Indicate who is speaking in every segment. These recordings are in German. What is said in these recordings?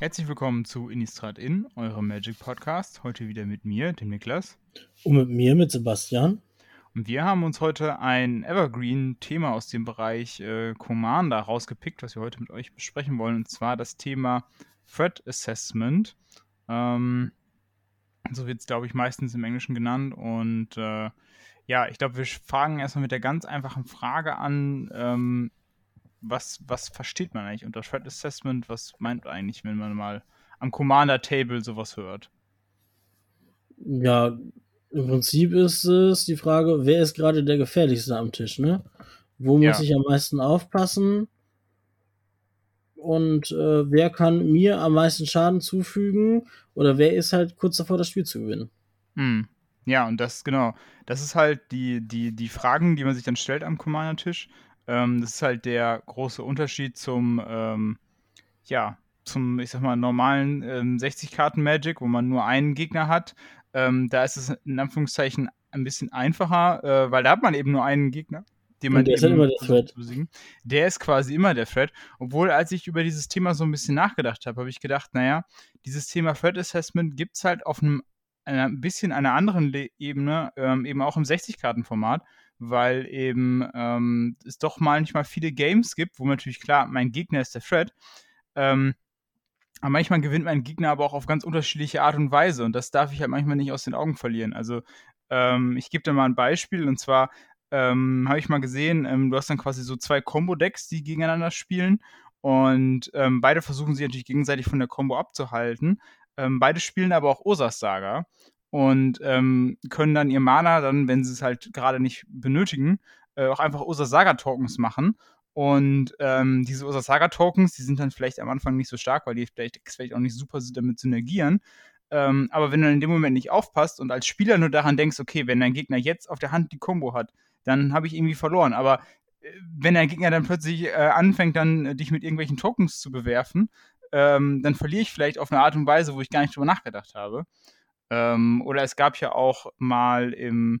Speaker 1: Herzlich willkommen zu Innistrad In, eurem Magic Podcast. Heute wieder mit mir, dem Niklas.
Speaker 2: Und mit mir, mit Sebastian.
Speaker 1: Und wir haben uns heute ein Evergreen-Thema aus dem Bereich äh, Commander rausgepickt, was wir heute mit euch besprechen wollen. Und zwar das Thema Threat Assessment. Ähm, so wird es, glaube ich, meistens im Englischen genannt. Und äh, ja, ich glaube, wir fangen erstmal mit der ganz einfachen Frage an. Ähm, was, was versteht man eigentlich unter Threat Assessment? Was meint man eigentlich, wenn man mal am Commander Table sowas hört?
Speaker 2: Ja, im Prinzip ist es die Frage, wer ist gerade der gefährlichste am Tisch, ne? Wo muss ja. ich am meisten aufpassen? Und äh, wer kann mir am meisten Schaden zufügen? Oder wer ist halt kurz davor, das Spiel zu gewinnen?
Speaker 1: Hm. Ja, und das, genau, das ist halt die, die, die Fragen, die man sich dann stellt am Commander-Tisch. Ähm, das ist halt der große Unterschied zum, ähm, ja, zum, ich sag mal, normalen ähm, 60-Karten-Magic, wo man nur einen Gegner hat. Ähm, da ist es in Anführungszeichen ein bisschen einfacher, äh, weil da hat man eben nur einen Gegner. Den man
Speaker 2: der ist immer der Thread.
Speaker 1: Der ist quasi immer der Thread. Obwohl, als ich über dieses Thema so ein bisschen nachgedacht habe, habe ich gedacht, naja, dieses Thema Thread Assessment gibt es halt auf einem ein bisschen einer anderen Le Ebene, ähm, eben auch im 60-Karten-Format weil eben ähm, es doch manchmal viele Games gibt, wo natürlich klar, mein Gegner ist der Thread. Ähm, aber manchmal gewinnt mein Gegner aber auch auf ganz unterschiedliche Art und Weise und das darf ich halt manchmal nicht aus den Augen verlieren. Also ähm, ich gebe dir mal ein Beispiel und zwar ähm, habe ich mal gesehen, ähm, du hast dann quasi so zwei Combo-Decks, die gegeneinander spielen und ähm, beide versuchen sich natürlich gegenseitig von der Combo abzuhalten. beide spielen aber auch Osas Saga und ähm, können dann ihr Mana dann, wenn sie es halt gerade nicht benötigen, äh, auch einfach Ursasaga-Tokens machen. Und ähm, diese Ursasaga-Tokens, die sind dann vielleicht am Anfang nicht so stark, weil die vielleicht, vielleicht auch nicht super damit synergieren. Ähm, aber wenn du in dem Moment nicht aufpasst und als Spieler nur daran denkst, okay, wenn dein Gegner jetzt auf der Hand die Combo hat, dann habe ich irgendwie verloren. Aber äh, wenn dein Gegner dann plötzlich äh, anfängt, dann äh, dich mit irgendwelchen Tokens zu bewerfen, ähm, dann verliere ich vielleicht auf eine Art und Weise, wo ich gar nicht drüber nachgedacht habe. Ähm, oder es gab ja auch mal im,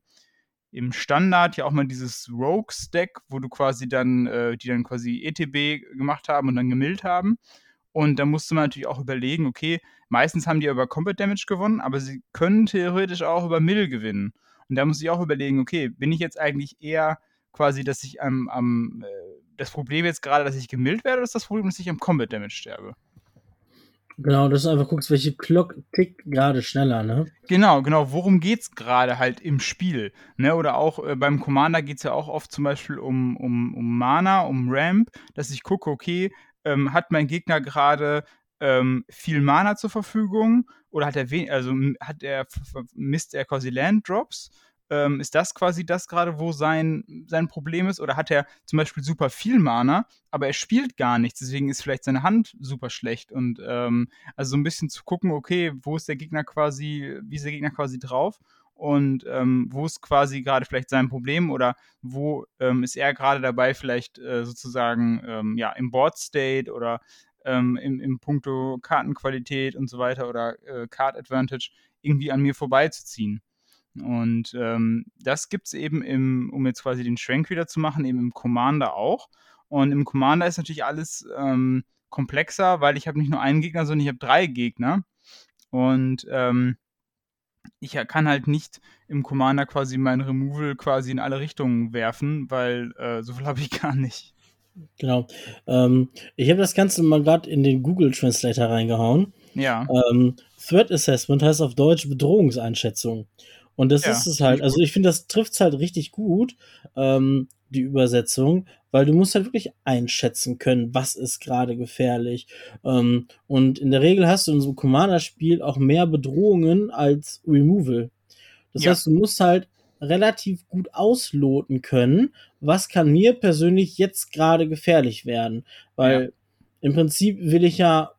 Speaker 1: im Standard ja auch mal dieses Rogues-Deck, wo du quasi dann, äh, die dann quasi ETB gemacht haben und dann gemillt haben. Und da musste man natürlich auch überlegen, okay, meistens haben die über Combat Damage gewonnen, aber sie können theoretisch auch über Mill gewinnen. Und da muss ich auch überlegen, okay, bin ich jetzt eigentlich eher quasi, dass ich am, am äh, das Problem jetzt gerade, dass ich gemillt werde, oder ist das Problem, dass ich am Combat Damage sterbe?
Speaker 2: Genau, dass du einfach guckst, welche Clock tickt gerade schneller, ne?
Speaker 1: Genau, genau. Worum geht's gerade halt im Spiel? Ne? Oder auch äh, beim Commander geht es ja auch oft zum Beispiel um, um, um Mana, um Ramp, dass ich gucke, okay, ähm, hat mein Gegner gerade ähm, viel Mana zur Verfügung oder hat er wenig, also hat er misst er quasi Land Drops ähm, ist das quasi das gerade, wo sein, sein Problem ist? Oder hat er zum Beispiel super viel Mana, aber er spielt gar nichts, deswegen ist vielleicht seine Hand super schlecht. Und ähm, also so ein bisschen zu gucken, okay, wo ist der Gegner quasi, wie ist der Gegner quasi drauf? Und ähm, wo ist quasi gerade vielleicht sein Problem oder wo ähm, ist er gerade dabei, vielleicht äh, sozusagen ähm, ja, im Board State oder ähm, im, im Punkto Kartenqualität und so weiter oder äh, Card Advantage irgendwie an mir vorbeizuziehen. Und ähm, das gibt es eben im, um jetzt quasi den Schwenk wieder zu machen, eben im Commander auch. Und im Commander ist natürlich alles ähm, komplexer, weil ich habe nicht nur einen Gegner, sondern ich habe drei Gegner. Und ähm, ich kann halt nicht im Commander quasi mein Removal quasi in alle Richtungen werfen, weil äh, so viel habe ich gar nicht.
Speaker 2: Genau. Ähm, ich habe das Ganze mal gerade in den Google Translator reingehauen.
Speaker 1: Ja.
Speaker 2: Ähm, Threat Assessment heißt auf Deutsch Bedrohungseinschätzung. Und das ja, ist es halt. Also ich finde, das trifft es halt richtig gut, ähm, die Übersetzung, weil du musst halt wirklich einschätzen können, was ist gerade gefährlich. Ähm, und in der Regel hast du in so einem Commander-Spiel auch mehr Bedrohungen als Removal. Das ja. heißt, du musst halt relativ gut ausloten können, was kann mir persönlich jetzt gerade gefährlich werden. Weil ja. im Prinzip will ich ja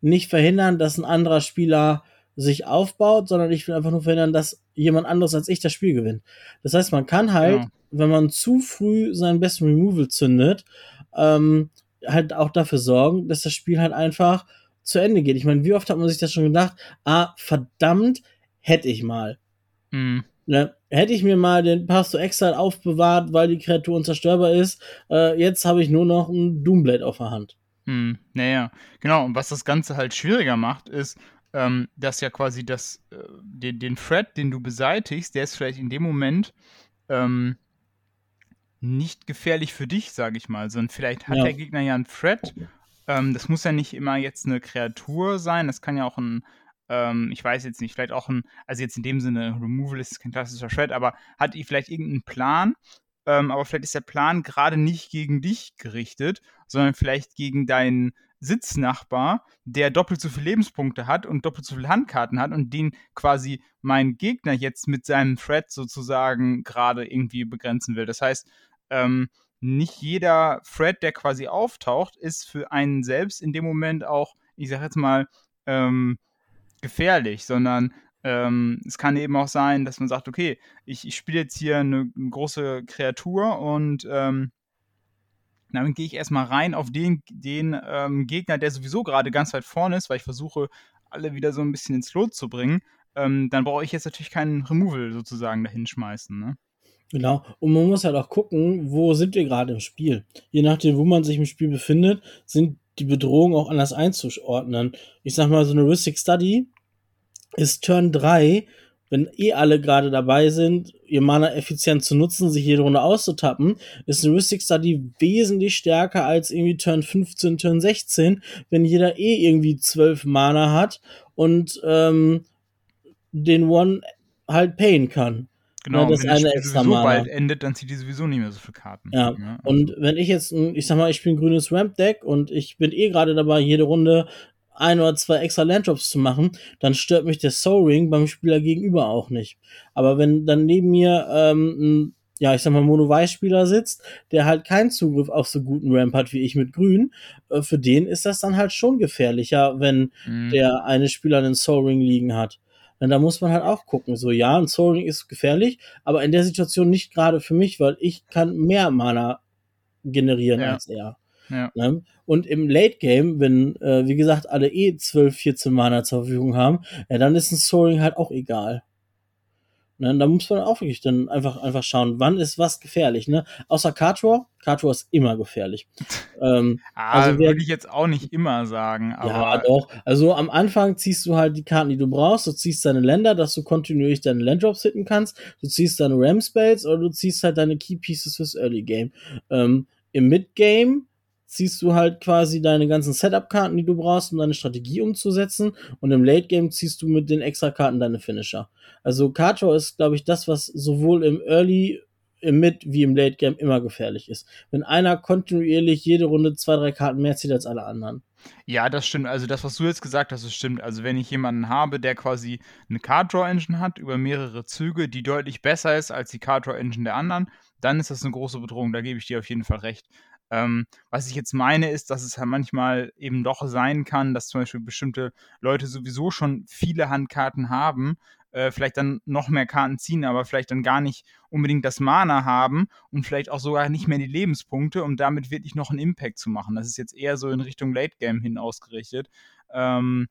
Speaker 2: nicht verhindern, dass ein anderer Spieler sich aufbaut, sondern ich will einfach nur verhindern, dass jemand anderes als ich das Spiel gewinnt. Das heißt, man kann halt, ja. wenn man zu früh seinen besten Removal zündet, ähm, halt auch dafür sorgen, dass das Spiel halt einfach zu Ende geht. Ich meine, wie oft hat man sich das schon gedacht? Ah, verdammt, hätte ich mal. Mhm. Ne, hätte ich mir mal den Pass to Exile aufbewahrt, weil die Kreatur unzerstörbar ist, äh, jetzt habe ich nur noch ein Doomblade auf der Hand.
Speaker 1: Hm, naja, genau. Und was das Ganze halt schwieriger macht, ist, ähm, dass ja quasi das, äh, den, den Thread, den du beseitigst, der ist vielleicht in dem Moment ähm, nicht gefährlich für dich, sage ich mal, sondern vielleicht hat ja. der Gegner ja einen Thread. Ähm, das muss ja nicht immer jetzt eine Kreatur sein, das kann ja auch ein, ähm, ich weiß jetzt nicht, vielleicht auch ein, also jetzt in dem Sinne, Removal ist kein klassischer Thread, aber hat die vielleicht irgendeinen Plan, ähm, aber vielleicht ist der Plan gerade nicht gegen dich gerichtet, sondern vielleicht gegen deinen Sitznachbar, der doppelt so viele Lebenspunkte hat und doppelt so viele Handkarten hat und den quasi mein Gegner jetzt mit seinem Thread sozusagen gerade irgendwie begrenzen will. Das heißt, ähm, nicht jeder Thread, der quasi auftaucht, ist für einen selbst in dem Moment auch, ich sag jetzt mal, ähm, gefährlich, sondern ähm, es kann eben auch sein, dass man sagt, okay, ich, ich spiele jetzt hier eine, eine, große Kreatur und ähm, damit gehe ich erstmal rein auf den, den ähm, Gegner, der sowieso gerade ganz weit vorne ist, weil ich versuche, alle wieder so ein bisschen ins Lot zu bringen. Ähm, dann brauche ich jetzt natürlich keinen Removal sozusagen dahin schmeißen. Ne?
Speaker 2: Genau. Und man muss halt auch gucken, wo sind wir gerade im Spiel. Je nachdem, wo man sich im Spiel befindet, sind die Bedrohungen auch anders einzuordnen. Ich sag mal, so eine Ristic Study ist Turn 3, wenn eh alle gerade dabei sind, ihr Mana effizient zu nutzen, sich jede Runde auszutappen, ist eine Ristic Study wesentlich stärker als irgendwie Turn 15, Turn 16, wenn jeder eh irgendwie 12 Mana hat und ähm, den One halt payen kann.
Speaker 1: Genau, ja, das wenn eine das extra sowieso bald endet, dann zieht die sowieso nicht mehr so viele Karten.
Speaker 2: Ja. ja. Also. Und wenn ich jetzt, ich sag mal, ich spiele ein grünes Ramp-Deck und ich bin eh gerade dabei, jede Runde ein oder zwei extra Landdrops zu machen, dann stört mich der Soul Ring beim Spieler gegenüber auch nicht. Aber wenn dann neben mir ähm, ein, ja, ich sag mal, Mono-Weiß-Spieler sitzt, der halt keinen Zugriff auf so guten Ramp hat wie ich mit Grün, äh, für den ist das dann halt schon gefährlicher, wenn mhm. der eine Spieler einen Soul Ring liegen hat. Denn da muss man halt auch gucken. So, ja, ein Soul Ring ist gefährlich, aber in der Situation nicht gerade für mich, weil ich kann mehr Mana generieren ja. als er. Ja. Ne? Und im Late Game, wenn, äh, wie gesagt, alle eh 12, 14 Mana zur Verfügung haben, ja, dann ist ein Soaring halt auch egal. Ne? Da muss man auch wirklich dann einfach, einfach schauen, wann ist was gefährlich. Ne? Außer Cartor, Cartor ist immer gefährlich.
Speaker 1: ähm, ah, also würde ich jetzt auch nicht immer sagen.
Speaker 2: Ja, doch. Also am Anfang ziehst du halt die Karten, die du brauchst. Du ziehst deine Länder, dass du kontinuierlich deine Landdrops hitten kannst. Du ziehst deine Ram Spells oder du ziehst halt deine Key Pieces fürs Early Game. Ähm, Im Mid Game ziehst du halt quasi deine ganzen Setup-Karten, die du brauchst, um deine Strategie umzusetzen. Und im Late-Game ziehst du mit den Extra-Karten deine Finisher. Also Kato ist, glaube ich, das, was sowohl im Early, im Mid wie im Late-Game immer gefährlich ist. Wenn einer kontinuierlich jede Runde zwei, drei Karten mehr zieht als alle anderen.
Speaker 1: Ja, das stimmt. Also das, was du jetzt gesagt hast, das stimmt. Also wenn ich jemanden habe, der quasi eine Card Draw Engine hat über mehrere Züge, die deutlich besser ist als die Card Draw Engine der anderen, dann ist das eine große Bedrohung. Da gebe ich dir auf jeden Fall recht. Ähm, was ich jetzt meine, ist, dass es halt manchmal eben doch sein kann, dass zum Beispiel bestimmte Leute sowieso schon viele Handkarten haben, äh, vielleicht dann noch mehr Karten ziehen, aber vielleicht dann gar nicht unbedingt das Mana haben und vielleicht auch sogar nicht mehr die Lebenspunkte, um damit wirklich noch einen Impact zu machen. Das ist jetzt eher so in Richtung Late Game hin ausgerichtet. Ähm,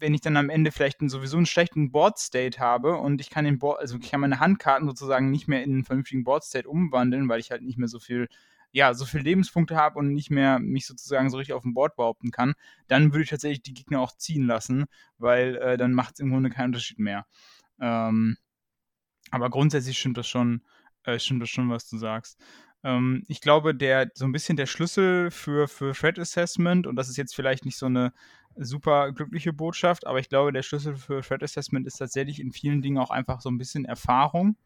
Speaker 1: wenn ich dann am Ende vielleicht einen, sowieso einen schlechten Board State habe und ich kann den Board, also ich kann meine Handkarten sozusagen nicht mehr in einen vernünftigen Board State umwandeln, weil ich halt nicht mehr so viel ja, so viele Lebenspunkte habe und nicht mehr mich sozusagen so richtig auf dem Board behaupten kann, dann würde ich tatsächlich die Gegner auch ziehen lassen, weil äh, dann macht es im Grunde keinen Unterschied mehr. Ähm, aber grundsätzlich stimmt das schon, äh, stimmt das schon, was du sagst. Ähm, ich glaube, der so ein bisschen der Schlüssel für, für Threat Assessment, und das ist jetzt vielleicht nicht so eine super glückliche Botschaft, aber ich glaube, der Schlüssel für Threat Assessment ist tatsächlich in vielen Dingen auch einfach so ein bisschen Erfahrung.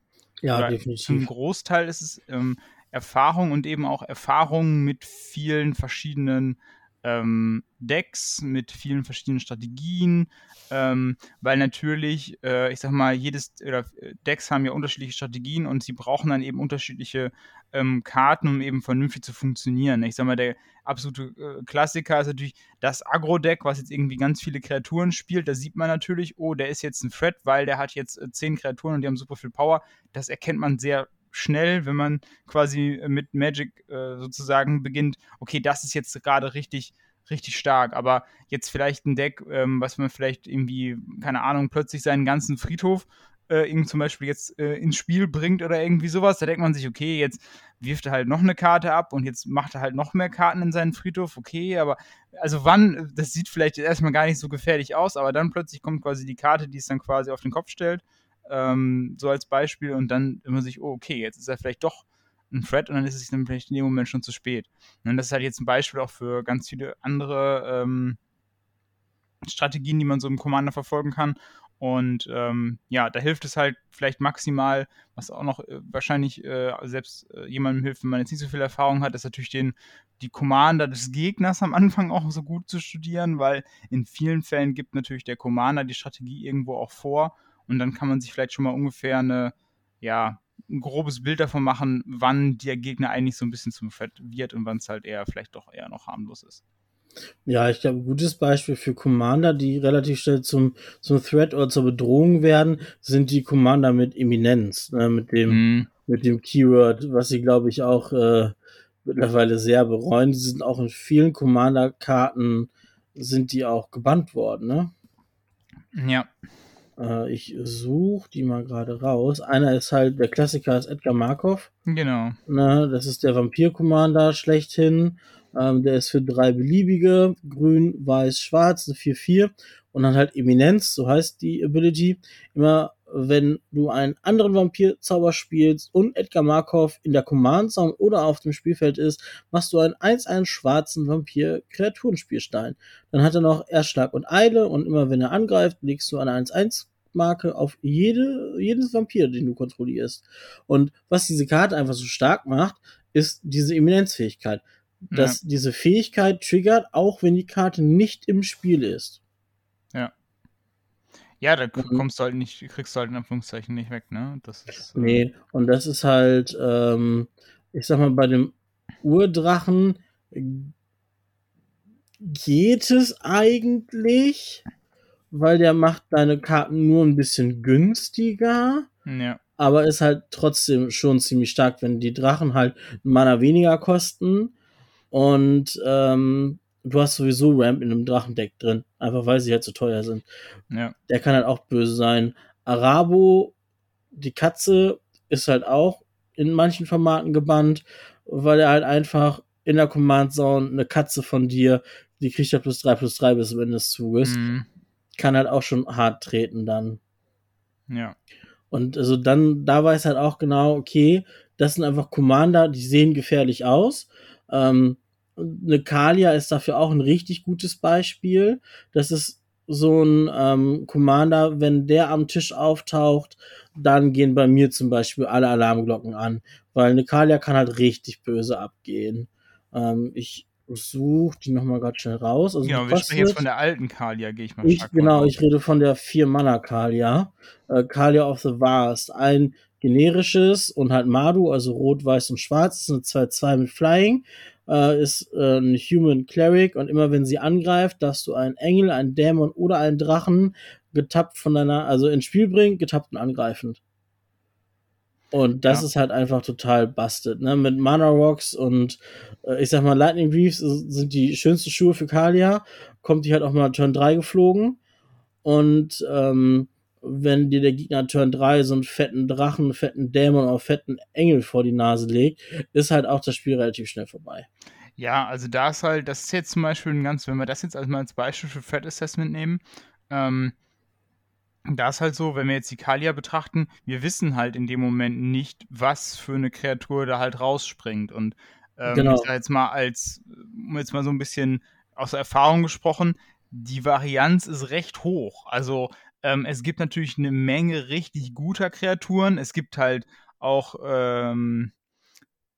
Speaker 2: Ja, Oder definitiv.
Speaker 1: Zum Großteil ist es ähm, Erfahrung und eben auch Erfahrung mit vielen verschiedenen ähm, Decks, mit vielen verschiedenen Strategien, ähm, weil natürlich, äh, ich sag mal, jedes oder äh, Decks haben ja unterschiedliche Strategien und sie brauchen dann eben unterschiedliche ähm, Karten, um eben vernünftig zu funktionieren. Ich sag mal, der absolute äh, Klassiker ist natürlich das Agro-Deck, was jetzt irgendwie ganz viele Kreaturen spielt. Da sieht man natürlich, oh, der ist jetzt ein Threat, weil der hat jetzt äh, zehn Kreaturen und die haben super viel Power. Das erkennt man sehr schnell, wenn man quasi mit Magic äh, sozusagen beginnt, okay, das ist jetzt gerade richtig, richtig stark. Aber jetzt vielleicht ein Deck, ähm, was man vielleicht irgendwie, keine Ahnung, plötzlich seinen ganzen Friedhof äh, zum Beispiel jetzt äh, ins Spiel bringt oder irgendwie sowas, da denkt man sich, okay, jetzt wirft er halt noch eine Karte ab und jetzt macht er halt noch mehr Karten in seinen Friedhof, okay, aber also wann, das sieht vielleicht erstmal gar nicht so gefährlich aus, aber dann plötzlich kommt quasi die Karte, die es dann quasi auf den Kopf stellt, ähm, so als Beispiel und dann immer sich, oh, okay, jetzt ist er vielleicht doch ein Thread und dann ist es dann vielleicht in dem Moment schon zu spät. Und das ist halt jetzt ein Beispiel auch für ganz viele andere ähm, Strategien, die man so im Commander verfolgen kann. Und ähm, ja, da hilft es halt vielleicht maximal, was auch noch äh, wahrscheinlich äh, selbst äh, jemandem hilft, wenn man jetzt nicht so viel Erfahrung hat, ist natürlich den, die Commander des Gegners am Anfang auch so gut zu studieren, weil in vielen Fällen gibt natürlich der Commander die Strategie irgendwo auch vor und dann kann man sich vielleicht schon mal ungefähr eine, ja, ein grobes Bild davon machen, wann der Gegner eigentlich so ein bisschen zum Fett wird und wann es halt eher vielleicht doch eher noch harmlos ist.
Speaker 2: Ja, ich glaube, ein gutes Beispiel für Commander, die relativ schnell zum, zum Threat oder zur Bedrohung werden, sind die Commander mit Eminenz, ne, mit dem, mm. mit dem Keyword, was sie, glaube ich, auch äh, mittlerweile sehr bereuen. Die sind auch in vielen Commander-Karten sind die auch gebannt worden, ne?
Speaker 1: Ja.
Speaker 2: Äh, ich suche die mal gerade raus. Einer ist halt, der Klassiker ist Edgar Markov.
Speaker 1: Genau.
Speaker 2: Ne, das ist der Vampir-Commander schlechthin. Ähm, der ist für drei beliebige, grün, weiß, schwarz, eine 4-4 und dann halt Eminenz, so heißt die Ability. Immer wenn du einen anderen Vampir-Zauber spielst und Edgar Markov in der Command-Zone oder auf dem Spielfeld ist, machst du einen 1-1 schwarzen Vampir-Kreaturenspielstein. Dann hat er noch Erschlag und Eile und immer wenn er angreift, legst du eine 1-1 Marke auf jede, jedes Vampir, den du kontrollierst. Und was diese Karte einfach so stark macht, ist diese Eminenzfähigkeit. Dass ja. diese Fähigkeit triggert, auch wenn die Karte nicht im Spiel ist.
Speaker 1: Ja. Da mhm. kommst du halt nicht, kriegst du halt in Anführungszeichen nicht weg, ne?
Speaker 2: Das ist, äh nee, und das ist halt, ähm, ich sag mal, bei dem Urdrachen geht es eigentlich, weil der macht deine Karten nur ein bisschen günstiger.
Speaker 1: Ja.
Speaker 2: Aber ist halt trotzdem schon ziemlich stark, wenn die Drachen halt Mana weniger kosten. Und ähm, du hast sowieso Ramp in einem Drachendeck drin. Einfach weil sie halt so teuer sind.
Speaker 1: Ja.
Speaker 2: Der kann halt auch böse sein. Arabo, die Katze, ist halt auch in manchen Formaten gebannt, weil er halt einfach in der Command Zone eine Katze von dir, die kriegt ja plus 3 plus 3 bis zum Ende des Zuges. Mhm kann halt auch schon hart treten dann.
Speaker 1: Ja.
Speaker 2: Und also dann, da weiß halt auch genau, okay, das sind einfach Commander, die sehen gefährlich aus. Ähm, eine Kalia ist dafür auch ein richtig gutes Beispiel. Das ist so ein ähm, Commander, wenn der am Tisch auftaucht, dann gehen bei mir zum Beispiel alle Alarmglocken an, weil eine Kalia kann halt richtig böse abgehen. Ähm, ich suche die nochmal gerade schnell raus.
Speaker 1: Also genau, wir sprechen jetzt von der alten Kalia, gehe ich mal
Speaker 2: ich, Genau, ich rede von der 4-Mana-Kalia. Äh, Kalia of the Vast. Ein generisches und halt Madu, also rot, weiß und schwarz, ist eine 2-2 mit Flying. Äh, ist äh, ein Human Cleric und immer wenn sie angreift, darfst du einen Engel, einen Dämon oder einen Drachen getappt von deiner, also ins Spiel bringen, getappt und angreifend. Und das ja. ist halt einfach total busted, ne? Mit Mana Rocks und äh, ich sag mal, Lightning Reefs sind die schönsten Schuhe für Kalia. Kommt die halt auch mal Turn 3 geflogen. Und ähm, wenn dir der Gegner Turn 3 so einen fetten Drachen, einen fetten Dämon oder fetten Engel vor die Nase legt, ist halt auch das Spiel relativ schnell vorbei.
Speaker 1: Ja, also da ist halt, das ist jetzt zum Beispiel ein ganz, wenn wir das jetzt als mal als Beispiel für Threat Assessment nehmen, ähm, da ist halt so, wenn wir jetzt die Kalia betrachten, wir wissen halt in dem Moment nicht, was für eine Kreatur da halt rausspringt. Und ähm, genau. ich sag jetzt mal als, um jetzt mal so ein bisschen aus Erfahrung gesprochen, die Varianz ist recht hoch. Also ähm, es gibt natürlich eine Menge richtig guter Kreaturen. Es gibt halt auch ähm,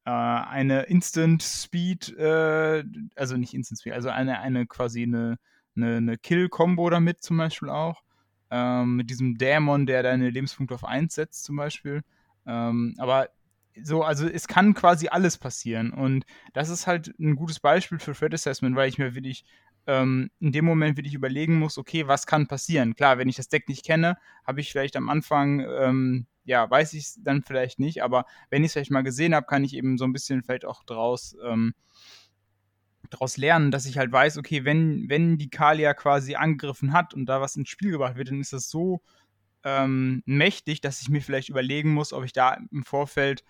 Speaker 1: äh, eine Instant Speed, äh, also nicht Instant Speed, also eine, eine quasi eine, eine, eine Kill-Kombo damit zum Beispiel auch ähm, mit diesem Dämon, der deine Lebenspunkte auf 1 setzt zum Beispiel. Ähm, aber so, also es kann quasi alles passieren. Und das ist halt ein gutes Beispiel für Threat Assessment, weil ich mir wirklich ähm, in dem Moment wirklich überlegen muss, okay, was kann passieren? Klar, wenn ich das Deck nicht kenne, habe ich vielleicht am Anfang, ähm, ja, weiß ich es dann vielleicht nicht, aber wenn ich es vielleicht mal gesehen habe, kann ich eben so ein bisschen vielleicht auch draus ähm, daraus lernen, dass ich halt weiß, okay, wenn, wenn die Kalia quasi angegriffen hat und da was ins Spiel gebracht wird, dann ist das so ähm, mächtig, dass ich mir vielleicht überlegen muss, ob ich da im Vorfeld,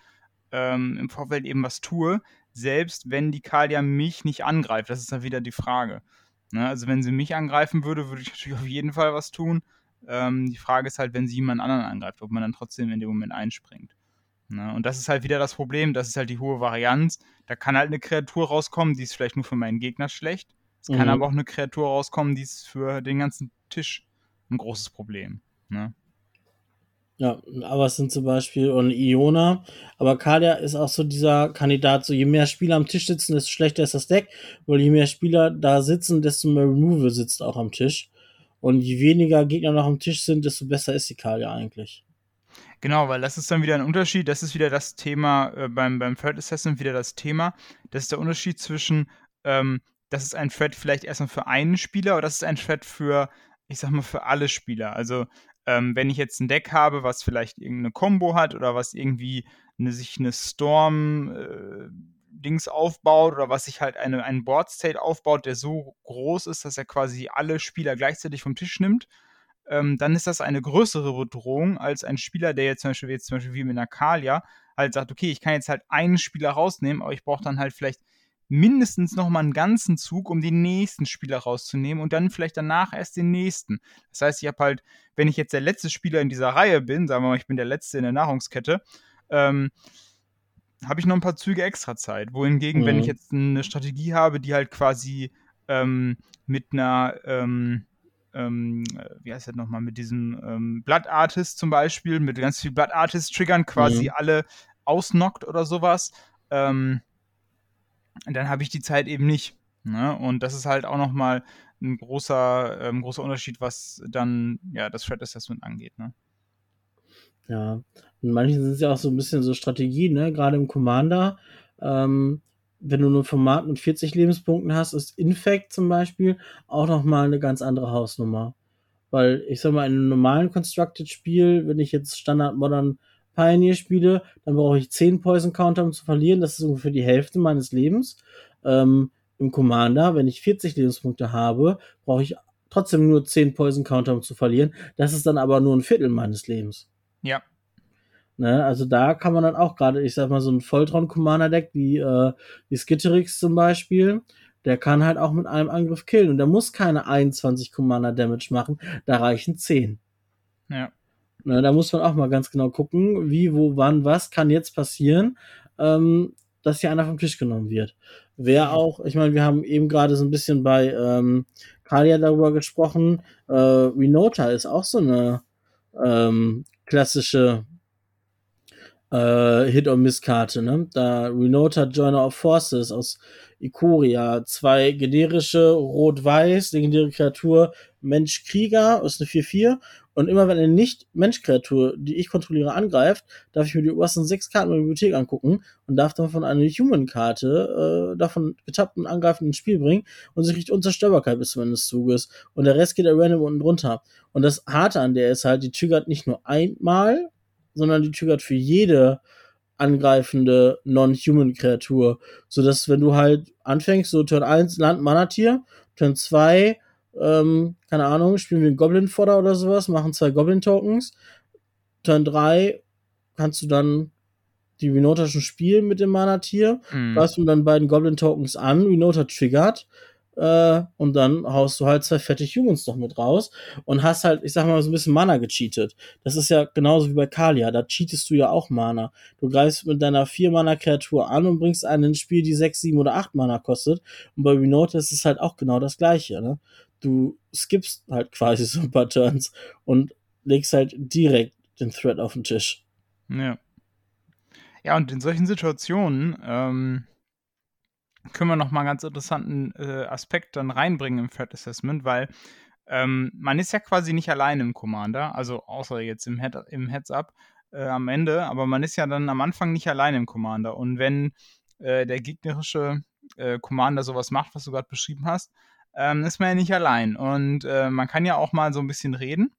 Speaker 1: ähm, im Vorfeld eben was tue, selbst wenn die Kalia mich nicht angreift. Das ist dann wieder die Frage. Ne? Also wenn sie mich angreifen würde, würde ich natürlich auf jeden Fall was tun. Ähm, die Frage ist halt, wenn sie jemand anderen angreift, ob man dann trotzdem in dem Moment einspringt. Ne? Und das ist halt wieder das Problem, das ist halt die hohe Varianz. Da kann halt eine Kreatur rauskommen, die ist vielleicht nur für meinen Gegner schlecht. Es mhm. kann aber auch eine Kreatur rauskommen, die ist für den ganzen Tisch ein großes Problem. Ne?
Speaker 2: Ja, aber es sind zum Beispiel und Iona, aber Kalia ist auch so dieser Kandidat, so je mehr Spieler am Tisch sitzen, desto schlechter ist das Deck, weil je mehr Spieler da sitzen, desto mehr Removal sitzt auch am Tisch. Und je weniger Gegner noch am Tisch sind, desto besser ist die Kalia eigentlich.
Speaker 1: Genau, weil das ist dann wieder ein Unterschied. Das ist wieder das Thema äh, beim, beim Threat Assessment, wieder das Thema. Das ist der Unterschied zwischen, ähm, das ist ein Thread vielleicht erstmal für einen Spieler oder das ist ein Thread für, ich sag mal, für alle Spieler. Also, ähm, wenn ich jetzt ein Deck habe, was vielleicht irgendeine Combo hat oder was irgendwie eine, sich eine Storm. Äh, Dings aufbaut oder was sich halt eine, einen Board State aufbaut, der so groß ist, dass er quasi alle Spieler gleichzeitig vom Tisch nimmt, ähm, dann ist das eine größere Bedrohung als ein Spieler, der jetzt zum Beispiel, jetzt zum Beispiel wie mit einer Kalia halt sagt, okay, ich kann jetzt halt einen Spieler rausnehmen, aber ich brauche dann halt vielleicht mindestens noch mal einen ganzen Zug, um den nächsten Spieler rauszunehmen und dann vielleicht danach erst den nächsten. Das heißt, ich habe halt, wenn ich jetzt der letzte Spieler in dieser Reihe bin, sagen wir mal, ich bin der letzte in der Nahrungskette, ähm, habe ich noch ein paar Züge extra Zeit. Wohingegen, mhm. wenn ich mhm. jetzt eine Strategie habe, die halt quasi ähm, mit einer ähm, ähm, wie heißt das nochmal, mit diesem ähm, Blood Artist zum Beispiel, mit ganz viel Blood Artist Triggern quasi mhm. alle ausnockt oder sowas, ähm, dann habe ich die Zeit eben nicht. Ne? Und das ist halt auch nochmal ein großer, ähm, großer Unterschied, was dann ja das Threat Assessment angeht. Ne?
Speaker 2: Ja, und manchen sind es ja auch so ein bisschen so Strategien, ne? Gerade im Commander, ähm, wenn du nur Format mit 40 Lebenspunkten hast, ist Infect zum Beispiel auch nochmal eine ganz andere Hausnummer. Weil ich sag mal, in einem normalen Constructed-Spiel, wenn ich jetzt Standard Modern Pioneer spiele, dann brauche ich 10 Poison Counter, um zu verlieren. Das ist ungefähr die Hälfte meines Lebens. Ähm, Im Commander, wenn ich 40 Lebenspunkte habe, brauche ich trotzdem nur 10 Poison Counter, um zu verlieren. Das ist dann aber nur ein Viertel meines Lebens.
Speaker 1: Ja,
Speaker 2: Ne, also da kann man dann auch gerade, ich sag mal, so ein Volltron-Commander-Deck wie, äh, wie Skitterix zum Beispiel, der kann halt auch mit einem Angriff killen und der muss keine 21 Commander-Damage machen, da reichen 10.
Speaker 1: Ja.
Speaker 2: Ne, da muss man auch mal ganz genau gucken, wie, wo, wann, was kann jetzt passieren, ähm, dass hier einer vom Tisch genommen wird. Wer auch, ich meine, wir haben eben gerade so ein bisschen bei ähm, Kalia darüber gesprochen, äh, Renota ist auch so eine ähm, klassische äh, Hit-or-Miss-Karte. Ne? Da Renota Joiner of Forces aus Ikoria, zwei generische Rot-Weiß, legendäre Kreatur, Mensch-Krieger, ist eine 4-4. Und immer wenn eine Nicht-Mensch-Kreatur, die ich kontrolliere, angreift, darf ich mir die obersten sechs Karten in der Bibliothek angucken und darf dann von einer Human-Karte äh, davon getappten Angreifen ins Spiel bringen und sie kriegt Unzerstörbarkeit bis zum Ende des Zuges. Und der Rest geht da random unten drunter. Und das Harte an der ist halt, die triggert nicht nur einmal, sondern die triggert für jede angreifende Non-Human-Kreatur. Sodass, wenn du halt anfängst, so Turn 1 Land Mana-Tier, Turn 2, ähm, keine Ahnung, spielen wir einen Goblin-Fodder oder sowas, machen zwei Goblin-Tokens. Turn 3 kannst du dann die Renota schon spielen mit dem Mana-Tier. Mhm. Greifst du dann beiden Goblin-Tokens an, Renota triggert äh, und dann haust du halt zwei fette Humans noch mit raus und hast halt, ich sag mal, so ein bisschen Mana gecheatet. Das ist ja genauso wie bei Kalia, da cheatest du ja auch Mana. Du greifst mit deiner 4-Mana-Kreatur an und bringst einen ins Spiel, die 6, 7 oder 8 Mana kostet. Und bei Renota ist es halt auch genau das gleiche, ne? Du skippst halt quasi so ein paar Turns und legst halt direkt den Thread auf den Tisch.
Speaker 1: Ja. Ja, und in solchen Situationen, ähm, können wir nochmal einen ganz interessanten äh, Aspekt dann reinbringen im Threat Assessment, weil ähm, man ist ja quasi nicht alleine im Commander, also außer jetzt im, Head, im Heads-Up äh, am Ende, aber man ist ja dann am Anfang nicht alleine im Commander. Und wenn äh, der gegnerische äh, Commander sowas macht, was du gerade beschrieben hast, ähm, ist man ja nicht allein. Und äh, man kann ja auch mal so ein bisschen reden.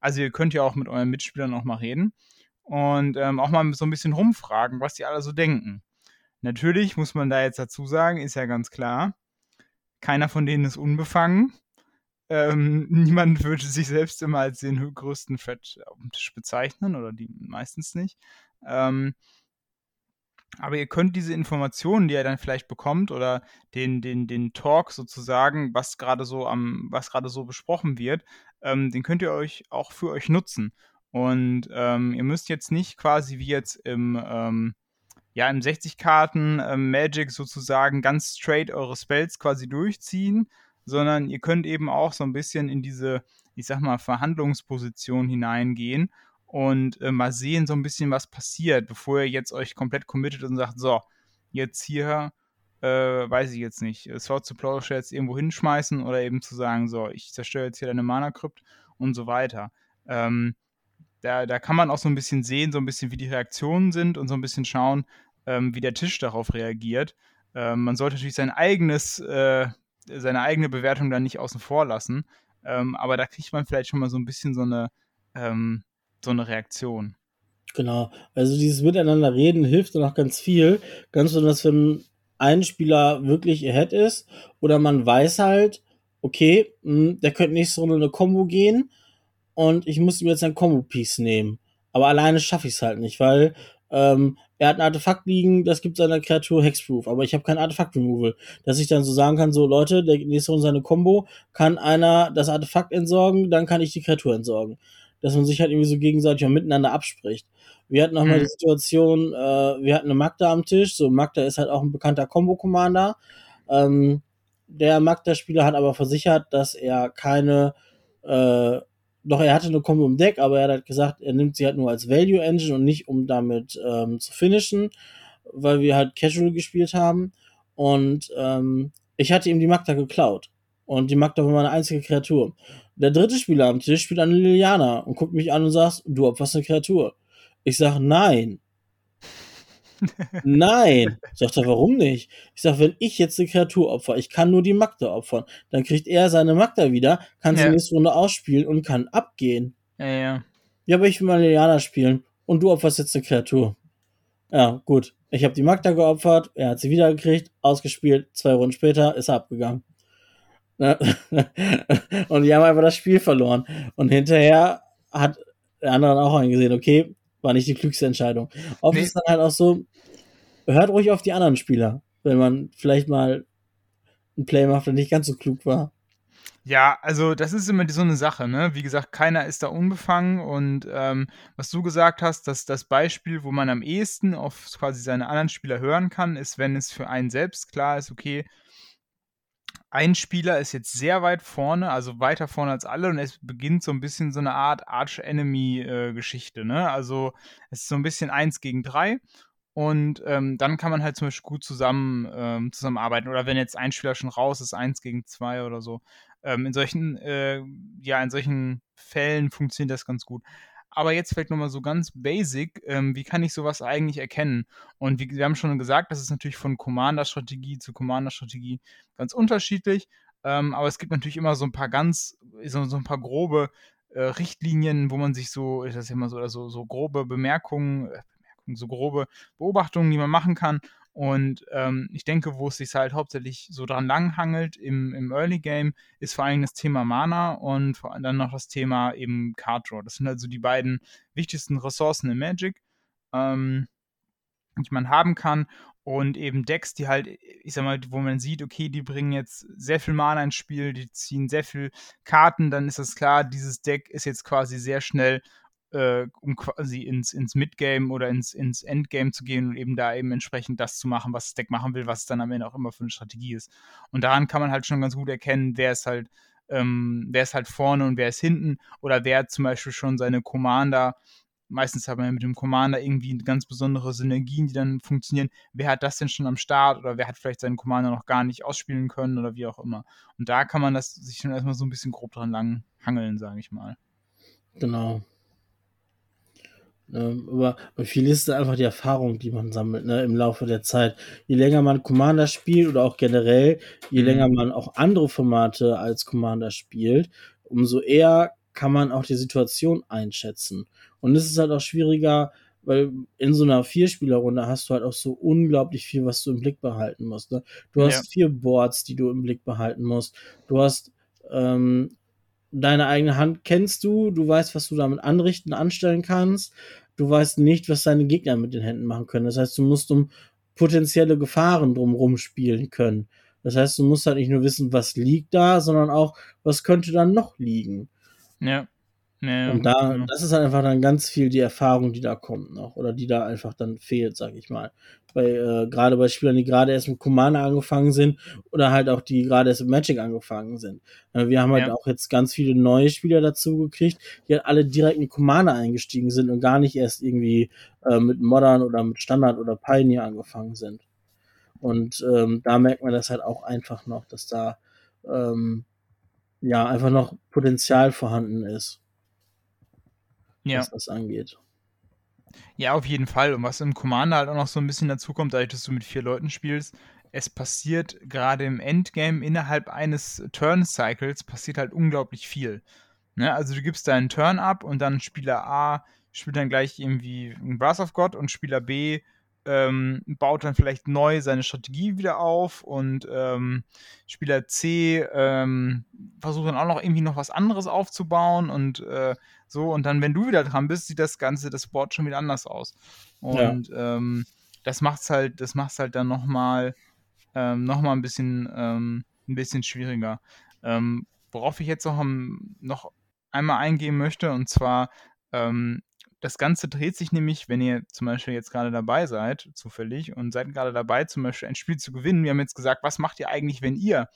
Speaker 1: Also ihr könnt ja auch mit euren Mitspielern auch mal reden und ähm, auch mal so ein bisschen rumfragen, was die alle so denken. Natürlich muss man da jetzt dazu sagen, ist ja ganz klar, keiner von denen ist unbefangen. Ähm, niemand würde sich selbst immer als den größten Thread auf dem Tisch bezeichnen oder die meistens nicht. Ähm, aber ihr könnt diese Informationen, die ihr dann vielleicht bekommt oder den, den, den Talk sozusagen, was gerade so am, was gerade so besprochen wird, ähm, den könnt ihr euch auch für euch nutzen. Und ähm, ihr müsst jetzt nicht quasi wie jetzt im, ähm, ja, im 60-Karten ähm, Magic sozusagen ganz straight eure Spells quasi durchziehen, sondern ihr könnt eben auch so ein bisschen in diese, ich sag mal, Verhandlungsposition hineingehen und äh, mal sehen so ein bisschen, was passiert, bevor ihr jetzt euch komplett committet und sagt, so, jetzt hier, äh, weiß ich jetzt nicht, äh, Sword to Plowshare jetzt irgendwo hinschmeißen oder eben zu sagen, so, ich zerstöre jetzt hier deine Mana-Krypt und so weiter. Ähm, da, da kann man auch so ein bisschen sehen, so ein bisschen, wie die Reaktionen sind und so ein bisschen schauen, ähm, wie der Tisch darauf reagiert. Ähm, man sollte natürlich sein eigenes, äh, seine eigene Bewertung dann nicht außen vor lassen. Ähm, aber da kriegt man vielleicht schon mal so ein bisschen so eine, ähm, so eine Reaktion.
Speaker 2: Genau. Also dieses Miteinander reden hilft dann auch ganz viel. Ganz besonders, wenn ein Spieler wirklich ahead ist oder man weiß halt, okay, mh, hm, der könnte nächste Runde eine Combo gehen und ich muss ihm jetzt ein Combo-Piece nehmen. Aber alleine schaffe ich es halt nicht, weil ähm, er hat ein Artefakt liegen, das gibt seiner Kreatur Hexproof, aber ich habe kein Artefakt-Removal. Dass ich dann so sagen kann, so Leute, der nächste Runde seine Combo, kann einer das Artefakt entsorgen, dann kann ich die Kreatur entsorgen. Dass man sich halt irgendwie so gegenseitig auch miteinander abspricht. Wir hatten auch mhm. die Situation, äh, wir hatten eine Magda am Tisch, so Magda ist halt auch ein bekannter Combo-Commander. Ähm, der Magda-Spieler hat aber versichert, dass er keine äh, doch er hatte eine Combo im Deck, aber er hat halt gesagt, er nimmt sie halt nur als Value Engine und nicht um damit ähm, zu finishen, weil wir halt Casual gespielt haben. Und ähm, ich hatte ihm die Magda geklaut. Und die Magda war meine einzige Kreatur. Der dritte Spieler am Tisch spielt eine Liliana und guckt mich an und sagt, du opferst eine Kreatur. Ich sag, nein. Nein. Sagt er, warum nicht? Ich sag, wenn ich jetzt eine Kreatur opfer, ich kann nur die Magda opfern, dann kriegt er seine Magda wieder, kann sie ja. nächste Runde ausspielen und kann abgehen.
Speaker 1: Ja, ja.
Speaker 2: Ja, aber ich will mal Liliana spielen und du opferst jetzt eine Kreatur. Ja, gut. Ich habe die Magda geopfert, er hat sie wieder gekriegt, ausgespielt, zwei Runden später ist er abgegangen. und die haben einfach das Spiel verloren. Und hinterher hat der andere auch eingesehen, okay, war nicht die klügste Entscheidung. Oft nee. ist dann halt auch so, hört ruhig auf die anderen Spieler, wenn man vielleicht mal ein Play macht, der nicht ganz so klug war.
Speaker 1: Ja, also das ist immer so eine Sache, ne? Wie gesagt, keiner ist da unbefangen und ähm, was du gesagt hast, dass das Beispiel, wo man am ehesten auf quasi seine anderen Spieler hören kann, ist, wenn es für einen selbst klar ist, okay, ein Spieler ist jetzt sehr weit vorne, also weiter vorne als alle und es beginnt so ein bisschen so eine Art Arch-Enemy-Geschichte, ne? Also es ist so ein bisschen eins gegen drei und ähm, dann kann man halt zum Beispiel gut zusammen ähm, zusammenarbeiten. Oder wenn jetzt ein Spieler schon raus ist, eins gegen zwei oder so. Ähm, in solchen, äh, ja, in solchen Fällen funktioniert das ganz gut. Aber jetzt vielleicht nochmal so ganz basic, ähm, wie kann ich sowas eigentlich erkennen? Und wie, wir haben schon gesagt, das ist natürlich von Commander-Strategie zu Commander-Strategie ganz unterschiedlich. Ähm, aber es gibt natürlich immer so ein paar ganz, so, so ein paar grobe äh, Richtlinien, wo man sich so, ich das immer so, also so grobe Bemerkungen, äh, Bemerkungen, so grobe Beobachtungen, die man machen kann. Und ähm, ich denke, wo es sich halt hauptsächlich so dran langhangelt im, im Early Game, ist vor allem das Thema Mana und dann noch das Thema eben Card Draw. Das sind also die beiden wichtigsten Ressourcen in Magic, ähm, die man haben kann. Und eben Decks, die halt, ich sag mal, wo man sieht, okay, die bringen jetzt sehr viel Mana ins Spiel, die ziehen sehr viel Karten, dann ist das klar, dieses Deck ist jetzt quasi sehr schnell äh, um quasi ins, ins Midgame oder ins, ins Endgame zu gehen und eben da eben entsprechend das zu machen, was das Deck machen will, was es dann am Ende auch immer für eine Strategie ist. Und daran kann man halt schon ganz gut erkennen, wer ist halt, ähm, wer ist halt vorne und wer ist hinten oder wer zum Beispiel schon seine Commander meistens hat man ja mit dem Commander irgendwie ganz besondere Synergien, die dann funktionieren. Wer hat das denn schon am Start oder wer hat vielleicht seinen Commander noch gar nicht ausspielen können oder wie auch immer. Und da kann man das sich schon erstmal so ein bisschen grob dran lang hangeln, sage ich mal.
Speaker 2: Genau. Ähm, aber viel ist einfach die Erfahrung, die man sammelt ne, im Laufe der Zeit. Je länger man Commander spielt oder auch generell, je mhm. länger man auch andere Formate als Commander spielt, umso eher kann man auch die Situation einschätzen. Und es ist halt auch schwieriger, weil in so einer Vierspielerrunde hast du halt auch so unglaublich viel, was du im Blick behalten musst. Ne? Du hast ja. vier Boards, die du im Blick behalten musst. Du hast ähm, deine eigene Hand kennst du, du weißt, was du damit anrichten, anstellen kannst, du weißt nicht, was deine Gegner mit den Händen machen können. Das heißt, du musst um potenzielle Gefahren drumherum spielen können. Das heißt, du musst halt nicht nur wissen, was liegt da, sondern auch, was könnte dann noch liegen.
Speaker 1: Ja.
Speaker 2: Ja, und da, genau. das ist halt einfach dann ganz viel die Erfahrung, die da kommt noch, oder die da einfach dann fehlt, sag ich mal. Bei, äh, gerade bei Spielern, die gerade erst mit Commander angefangen sind, oder halt auch die gerade erst mit Magic angefangen sind. Äh, wir haben halt ja. auch jetzt ganz viele neue Spieler dazu gekriegt, die halt alle direkt mit Commander eingestiegen sind und gar nicht erst irgendwie äh, mit Modern oder mit Standard oder Pioneer angefangen sind. Und ähm, da merkt man das halt auch einfach noch, dass da ähm, ja einfach noch Potenzial vorhanden ist
Speaker 1: ja.
Speaker 2: was das angeht.
Speaker 1: Ja, auf jeden Fall. Und was im Commander halt auch noch so ein bisschen dazu kommt, dadurch, dass du mit vier Leuten spielst, es passiert gerade im Endgame innerhalb eines Turn-Cycles passiert halt unglaublich viel. Ne? Also du gibst deinen Turn ab und dann Spieler A spielt dann gleich irgendwie ein Brass of God und Spieler B ähm, baut dann vielleicht neu seine Strategie wieder auf und ähm, Spieler C ähm, versucht dann auch noch irgendwie noch was anderes aufzubauen und äh, so und dann, wenn du wieder dran bist, sieht das Ganze, das Board schon wieder anders aus. Und ja. Ähm, das macht's halt, das macht's halt dann nochmal ähm, noch ein bisschen, ähm, ein bisschen schwieriger. Ähm, worauf ich jetzt noch, noch einmal eingehen möchte, und zwar das Ganze dreht sich nämlich, wenn ihr zum Beispiel jetzt gerade dabei seid, zufällig, und seid gerade dabei, zum Beispiel ein Spiel zu gewinnen. Wir haben jetzt gesagt, was macht ihr eigentlich, wenn ihr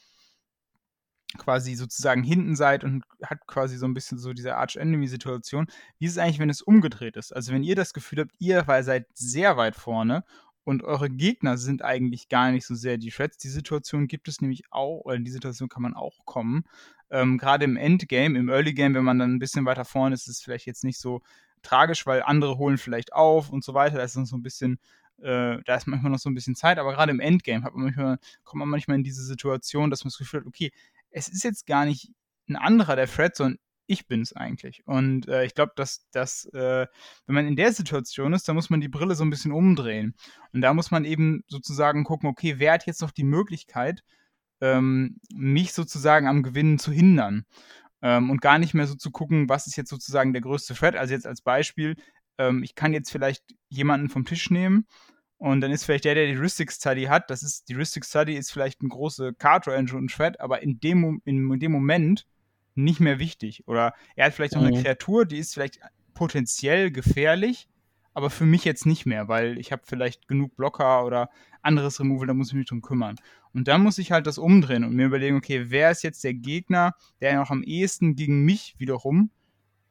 Speaker 1: quasi sozusagen hinten seid und hat quasi so ein bisschen so diese Arch-Enemy-Situation. Wie ist es eigentlich, wenn es umgedreht ist? Also wenn ihr das Gefühl habt, ihr seid sehr weit vorne und eure Gegner sind eigentlich gar nicht so sehr die Threads. Die Situation gibt es nämlich auch, oder in die Situation kann man auch kommen. Ähm, Gerade im Endgame, im Early Game, wenn man dann ein bisschen weiter vorne ist, ist es vielleicht jetzt nicht so tragisch, weil andere holen vielleicht auf und so weiter. Da ist dann so ein bisschen, äh, da ist manchmal noch so ein bisschen Zeit, aber gerade im Endgame man manchmal, kommt man manchmal in diese Situation, dass man das Gefühl hat, okay, es ist jetzt gar nicht ein anderer der Fred, sondern ich bin es eigentlich. Und äh, ich glaube, dass, dass äh, wenn man in der Situation ist, dann muss man die Brille so ein bisschen umdrehen. Und da muss man eben sozusagen gucken, okay, wer hat jetzt noch die Möglichkeit, ähm, mich sozusagen am Gewinnen zu hindern? Ähm, und gar nicht mehr so zu gucken, was ist jetzt sozusagen der größte Thread. Also jetzt als Beispiel, ähm, ich kann jetzt vielleicht jemanden vom Tisch nehmen und dann ist vielleicht der, der die Heuristic Study hat, das ist, die Heuristic Study ist vielleicht ein große Card Range und ein Thread, aber in dem, in, in dem Moment nicht mehr wichtig. Oder er hat vielleicht noch eine mhm. Kreatur, die ist vielleicht potenziell gefährlich, aber für mich jetzt nicht mehr, weil ich habe vielleicht genug Blocker oder anderes Removal, da muss ich mich drum kümmern. Und dann muss ich halt das umdrehen und mir überlegen, okay, wer ist jetzt der Gegner, der noch am ehesten gegen mich wiederum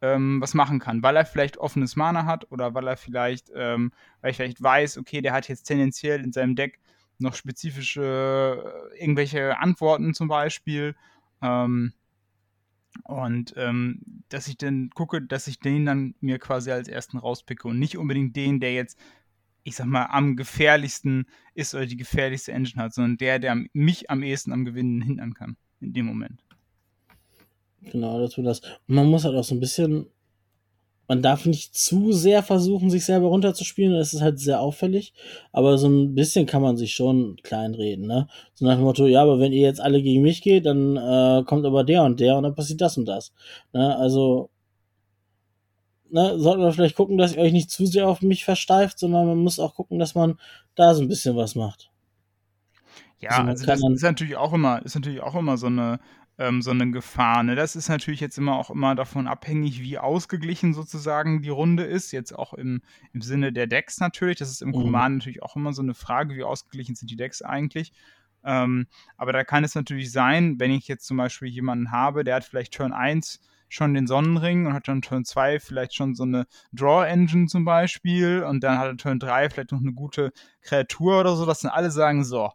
Speaker 1: ähm, was machen kann, weil er vielleicht offenes Mana hat oder weil er vielleicht, ähm, weil ich vielleicht weiß, okay, der hat jetzt tendenziell in seinem Deck noch spezifische äh, irgendwelche Antworten zum Beispiel. Ähm, und ähm, dass ich dann gucke, dass ich den dann mir quasi als ersten rauspicke und nicht unbedingt den, der jetzt, ich sag mal, am gefährlichsten ist oder die gefährlichste Engine hat, sondern der, der mich am ehesten am Gewinnen hindern kann in dem Moment.
Speaker 2: Genau, das tut das. Und man muss halt auch so ein bisschen man darf nicht zu sehr versuchen, sich selber runterzuspielen, das ist halt sehr auffällig, aber so ein bisschen kann man sich schon kleinreden, ne? So nach dem Motto, ja, aber wenn ihr jetzt alle gegen mich geht, dann äh, kommt aber der und der und dann passiert das und das. Ne? Also, ne, sollten wir vielleicht gucken, dass ihr euch nicht zu sehr auf mich versteift, sondern man muss auch gucken, dass man da so ein bisschen was macht.
Speaker 1: Ja, also, also das ist natürlich auch immer, ist natürlich auch immer so eine ähm, so eine Gefahr. Ne? Das ist natürlich jetzt immer auch immer davon abhängig, wie ausgeglichen sozusagen die Runde ist. Jetzt auch im, im Sinne der Decks natürlich. Das ist im mhm. Command natürlich auch immer so eine Frage, wie ausgeglichen sind die Decks eigentlich. Ähm, aber da kann es natürlich sein, wenn ich jetzt zum Beispiel jemanden habe, der hat vielleicht Turn 1 schon den Sonnenring und hat dann Turn 2 vielleicht schon so eine Draw-Engine zum Beispiel und dann hat er Turn 3 vielleicht noch eine gute Kreatur oder so, dass dann alle sagen, so,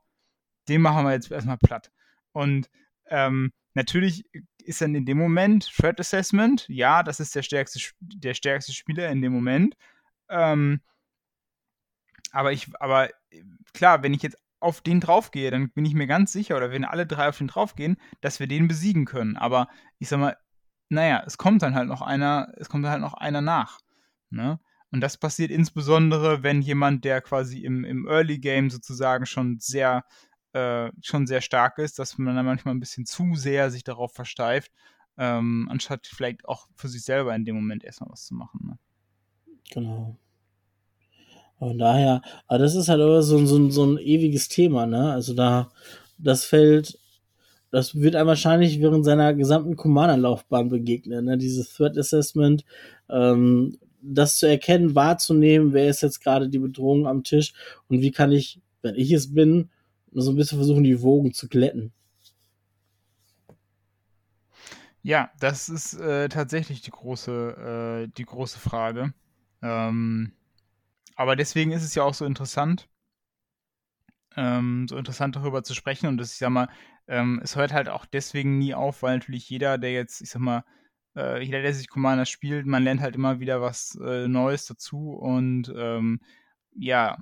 Speaker 1: den machen wir jetzt erstmal platt. Und ähm, Natürlich ist dann in dem Moment Threat Assessment, ja, das ist der stärkste, der stärkste Spieler in dem Moment. Ähm, aber ich, aber klar, wenn ich jetzt auf den draufgehe, dann bin ich mir ganz sicher, oder wenn alle drei auf den draufgehen, dass wir den besiegen können. Aber ich sag mal, naja, es kommt dann halt noch einer, es kommt halt noch einer nach. Ne? Und das passiert insbesondere, wenn jemand, der quasi im, im Early Game sozusagen schon sehr äh, schon sehr stark ist, dass man dann manchmal ein bisschen zu sehr sich darauf versteift, ähm, anstatt vielleicht auch für sich selber in dem Moment erstmal was zu machen. Ne?
Speaker 2: Genau. Von daher, aber das ist halt immer so, so, so ein ewiges Thema, ne? Also da, das fällt, das wird er wahrscheinlich während seiner gesamten Commander-Laufbahn begegnen, ne? Dieses Threat Assessment, ähm, das zu erkennen, wahrzunehmen, wer ist jetzt gerade die Bedrohung am Tisch und wie kann ich, wenn ich es bin, so ein bisschen versuchen, die Wogen zu glätten.
Speaker 1: Ja, das ist äh, tatsächlich die große, äh, die große Frage. Ähm, aber deswegen ist es ja auch so interessant, ähm, so interessant darüber zu sprechen. Und das, ich sag mal, ähm, es hört halt auch deswegen nie auf, weil natürlich jeder, der jetzt, ich sag mal, äh, jeder, der sich Commander spielt, man lernt halt immer wieder was äh, Neues dazu und ähm, ja,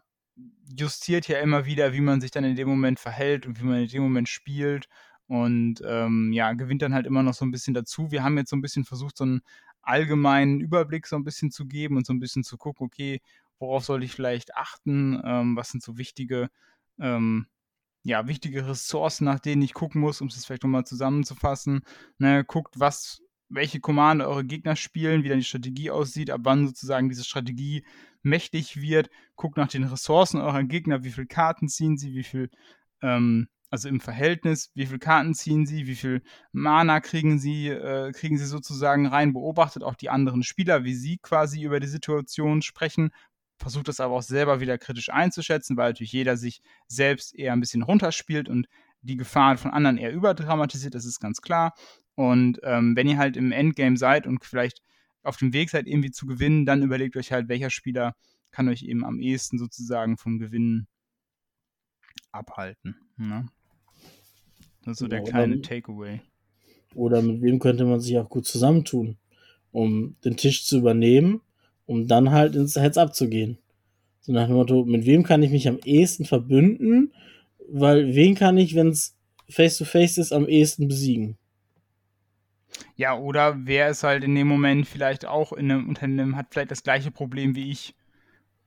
Speaker 1: justiert ja immer wieder, wie man sich dann in dem Moment verhält und wie man in dem Moment spielt und ähm, ja, gewinnt dann halt immer noch so ein bisschen dazu. Wir haben jetzt so ein bisschen versucht, so einen allgemeinen Überblick so ein bisschen zu geben und so ein bisschen zu gucken, okay, worauf soll ich vielleicht achten, ähm, was sind so wichtige, ähm, ja, wichtige Ressourcen, nach denen ich gucken muss, um es vielleicht nochmal zusammenzufassen. Ne, guckt, was, welche Kommande eure Gegner spielen, wie dann die Strategie aussieht, ab wann sozusagen diese Strategie mächtig wird. Guckt nach den Ressourcen eurer Gegner, wie viele Karten ziehen sie, wie viel ähm, also im Verhältnis, wie viele Karten ziehen sie, wie viel Mana kriegen sie, äh, kriegen sie sozusagen rein, beobachtet auch die anderen Spieler, wie sie quasi über die Situation sprechen, versucht das aber auch selber wieder kritisch einzuschätzen, weil natürlich jeder sich selbst eher ein bisschen runterspielt und die Gefahren von anderen eher überdramatisiert, das ist ganz klar. Und ähm, wenn ihr halt im Endgame seid und vielleicht auf dem Weg seid, irgendwie zu gewinnen, dann überlegt euch halt, welcher Spieler kann euch eben am ehesten sozusagen vom Gewinnen abhalten. Ne? Das ist so der kleine Takeaway.
Speaker 2: Oder mit wem könnte man sich auch gut zusammentun, um den Tisch zu übernehmen, um dann halt ins Heads-up zu gehen. So nach dem Motto, mit wem kann ich mich am ehesten verbünden, weil wen kann ich, wenn es face-to-face ist, am ehesten besiegen?
Speaker 1: Ja, oder wer ist halt in dem Moment vielleicht auch in einem Unternehmen, hat vielleicht das gleiche Problem wie ich.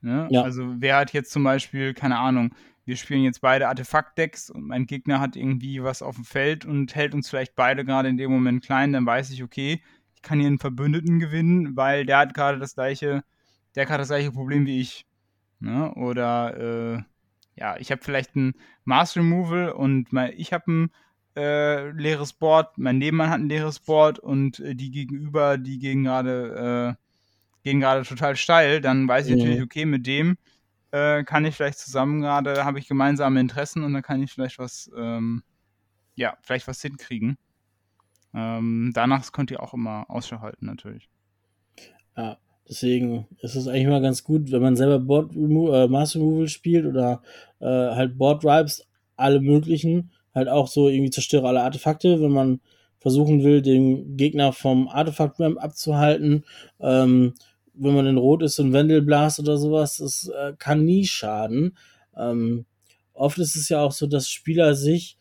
Speaker 1: Ne? Ja. Also wer hat jetzt zum Beispiel, keine Ahnung, wir spielen jetzt beide Artefakt-Decks und mein Gegner hat irgendwie was auf dem Feld und hält uns vielleicht beide gerade in dem Moment klein, dann weiß ich, okay, ich kann hier einen Verbündeten gewinnen, weil der hat gerade das gleiche, der hat das gleiche Problem wie ich. Ne? Oder äh, ja, ich habe vielleicht ein Mass Removal und mein, ich habe ein äh, leeres Board, mein Nebenmann hat ein leeres Board und äh, die gegenüber, die gehen gerade äh, gehen gerade total steil, dann weiß ich mhm. natürlich, okay, mit dem äh, kann ich vielleicht zusammen gerade, habe ich gemeinsame Interessen und dann kann ich vielleicht was, ähm, ja, vielleicht was hinkriegen. Ähm, danach könnt ihr auch immer Ausschau halten, natürlich.
Speaker 2: Ja, deswegen ist es eigentlich mal ganz gut, wenn man selber Board Remo äh, Mass Removal spielt oder äh, halt Board Ripes, alle möglichen, halt auch so irgendwie zerstöre alle Artefakte, wenn man versuchen will, den Gegner vom Artefakt Ramp abzuhalten. Ähm, wenn man in Rot ist, ein Wendelblast oder sowas, das äh, kann nie schaden. Ähm, oft ist es ja auch so, dass Spieler sich,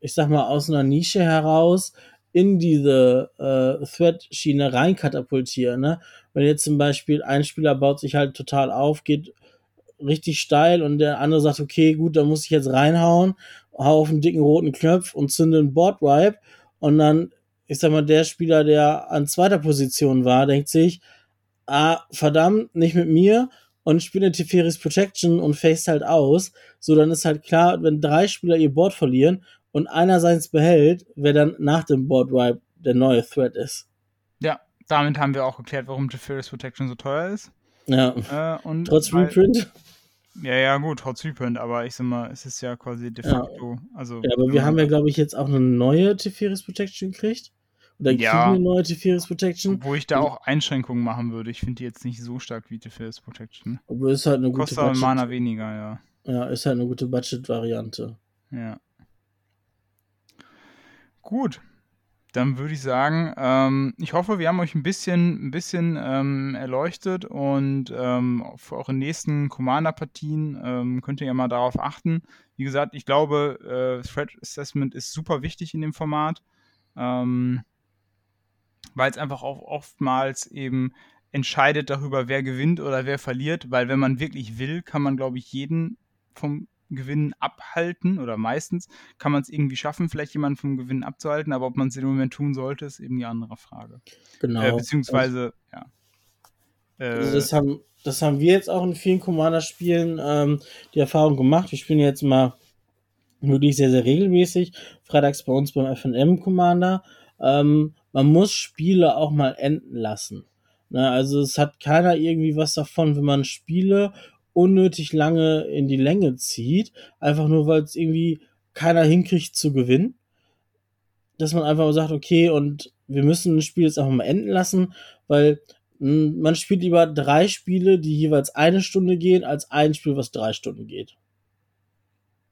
Speaker 2: ich sag mal, aus einer Nische heraus in diese äh, Thread-Schiene reinkatapultieren. Ne? Wenn jetzt zum Beispiel ein Spieler baut sich halt total auf, geht richtig steil und der andere sagt, okay, gut, da muss ich jetzt reinhauen, hau auf einen dicken roten Knopf und zünde einen Board-Wipe und dann, ich sag mal, der Spieler, der an zweiter Position war, denkt sich, ah, verdammt, nicht mit mir und spiele Teferis Protection und face halt aus. So, dann ist halt klar, wenn drei Spieler ihr Board verlieren und einer seins behält, wer dann nach dem Board Wipe der neue Threat ist.
Speaker 1: Ja, damit haben wir auch geklärt, warum Teferis Protection so teuer ist.
Speaker 2: Ja. Äh, und Trotz Reprint.
Speaker 1: Ja, ja, gut, trotz Reprint, aber ich sag mal, es ist ja quasi de facto. Ja. Also,
Speaker 2: ja, aber wir haben ja, glaube ich, jetzt auch eine neue Teferis Protection gekriegt. Oder
Speaker 1: ja, wir neue T-Feris Protection. Wo ich da auch Einschränkungen machen würde. Ich finde die jetzt nicht so stark wie T-Feris Protection.
Speaker 2: Aber ist halt eine gute
Speaker 1: Kostet Budget. Mana weniger, ja.
Speaker 2: Ja, ist halt eine gute Budget-Variante.
Speaker 1: Ja. Gut. Dann würde ich sagen, ähm, ich hoffe, wir haben euch ein bisschen, ein bisschen ähm, erleuchtet und ähm, für eure nächsten Commander-Partien ähm, könnt ihr ja mal darauf achten. Wie gesagt, ich glaube, äh, Threat Assessment ist super wichtig in dem Format. Ähm, weil es einfach auch oftmals eben entscheidet darüber, wer gewinnt oder wer verliert, weil wenn man wirklich will, kann man, glaube ich, jeden vom Gewinnen abhalten oder meistens kann man es irgendwie schaffen, vielleicht jemanden vom Gewinn abzuhalten, aber ob man es im Moment tun sollte, ist eben die andere Frage.
Speaker 2: Genau.
Speaker 1: Äh, beziehungsweise, ja.
Speaker 2: Also das, haben, das haben wir jetzt auch in vielen Commander-Spielen ähm, die Erfahrung gemacht. Wir spielen jetzt mal wirklich sehr, sehr regelmäßig. Freitags bei uns beim FNM Commander. Ähm, man muss Spiele auch mal enden lassen. Ne, also es hat keiner irgendwie was davon, wenn man Spiele unnötig lange in die Länge zieht, einfach nur weil es irgendwie keiner hinkriegt zu gewinnen. Dass man einfach sagt, okay, und wir müssen ein Spiel jetzt einfach mal enden lassen, weil hm, man spielt lieber drei Spiele, die jeweils eine Stunde gehen, als ein Spiel, was drei Stunden geht.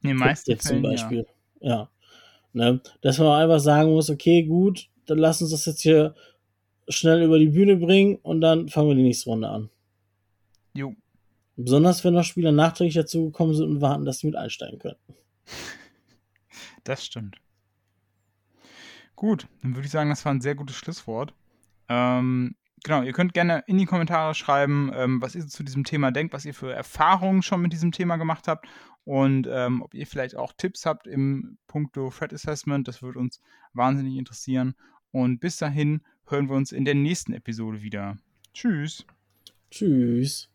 Speaker 1: Nee, meistens
Speaker 2: jetzt zum Beispiel. Ja. ja. Ne? Dass man einfach sagen muss, okay, gut, dann lass uns das jetzt hier schnell über die Bühne bringen und dann fangen wir die nächste Runde an.
Speaker 1: Jo.
Speaker 2: Besonders wenn noch Spieler nachträglich dazu gekommen sind und warten, dass sie mit einsteigen können.
Speaker 1: Das stimmt. Gut, dann würde ich sagen, das war ein sehr gutes Schlusswort. Ähm, genau, ihr könnt gerne in die Kommentare schreiben, ähm, was ihr zu diesem Thema denkt, was ihr für Erfahrungen schon mit diesem Thema gemacht habt und ähm, ob ihr vielleicht auch Tipps habt im Punkto Threat Assessment. Das würde uns wahnsinnig interessieren. Und bis dahin hören wir uns in der nächsten Episode wieder. Tschüss.
Speaker 2: Tschüss.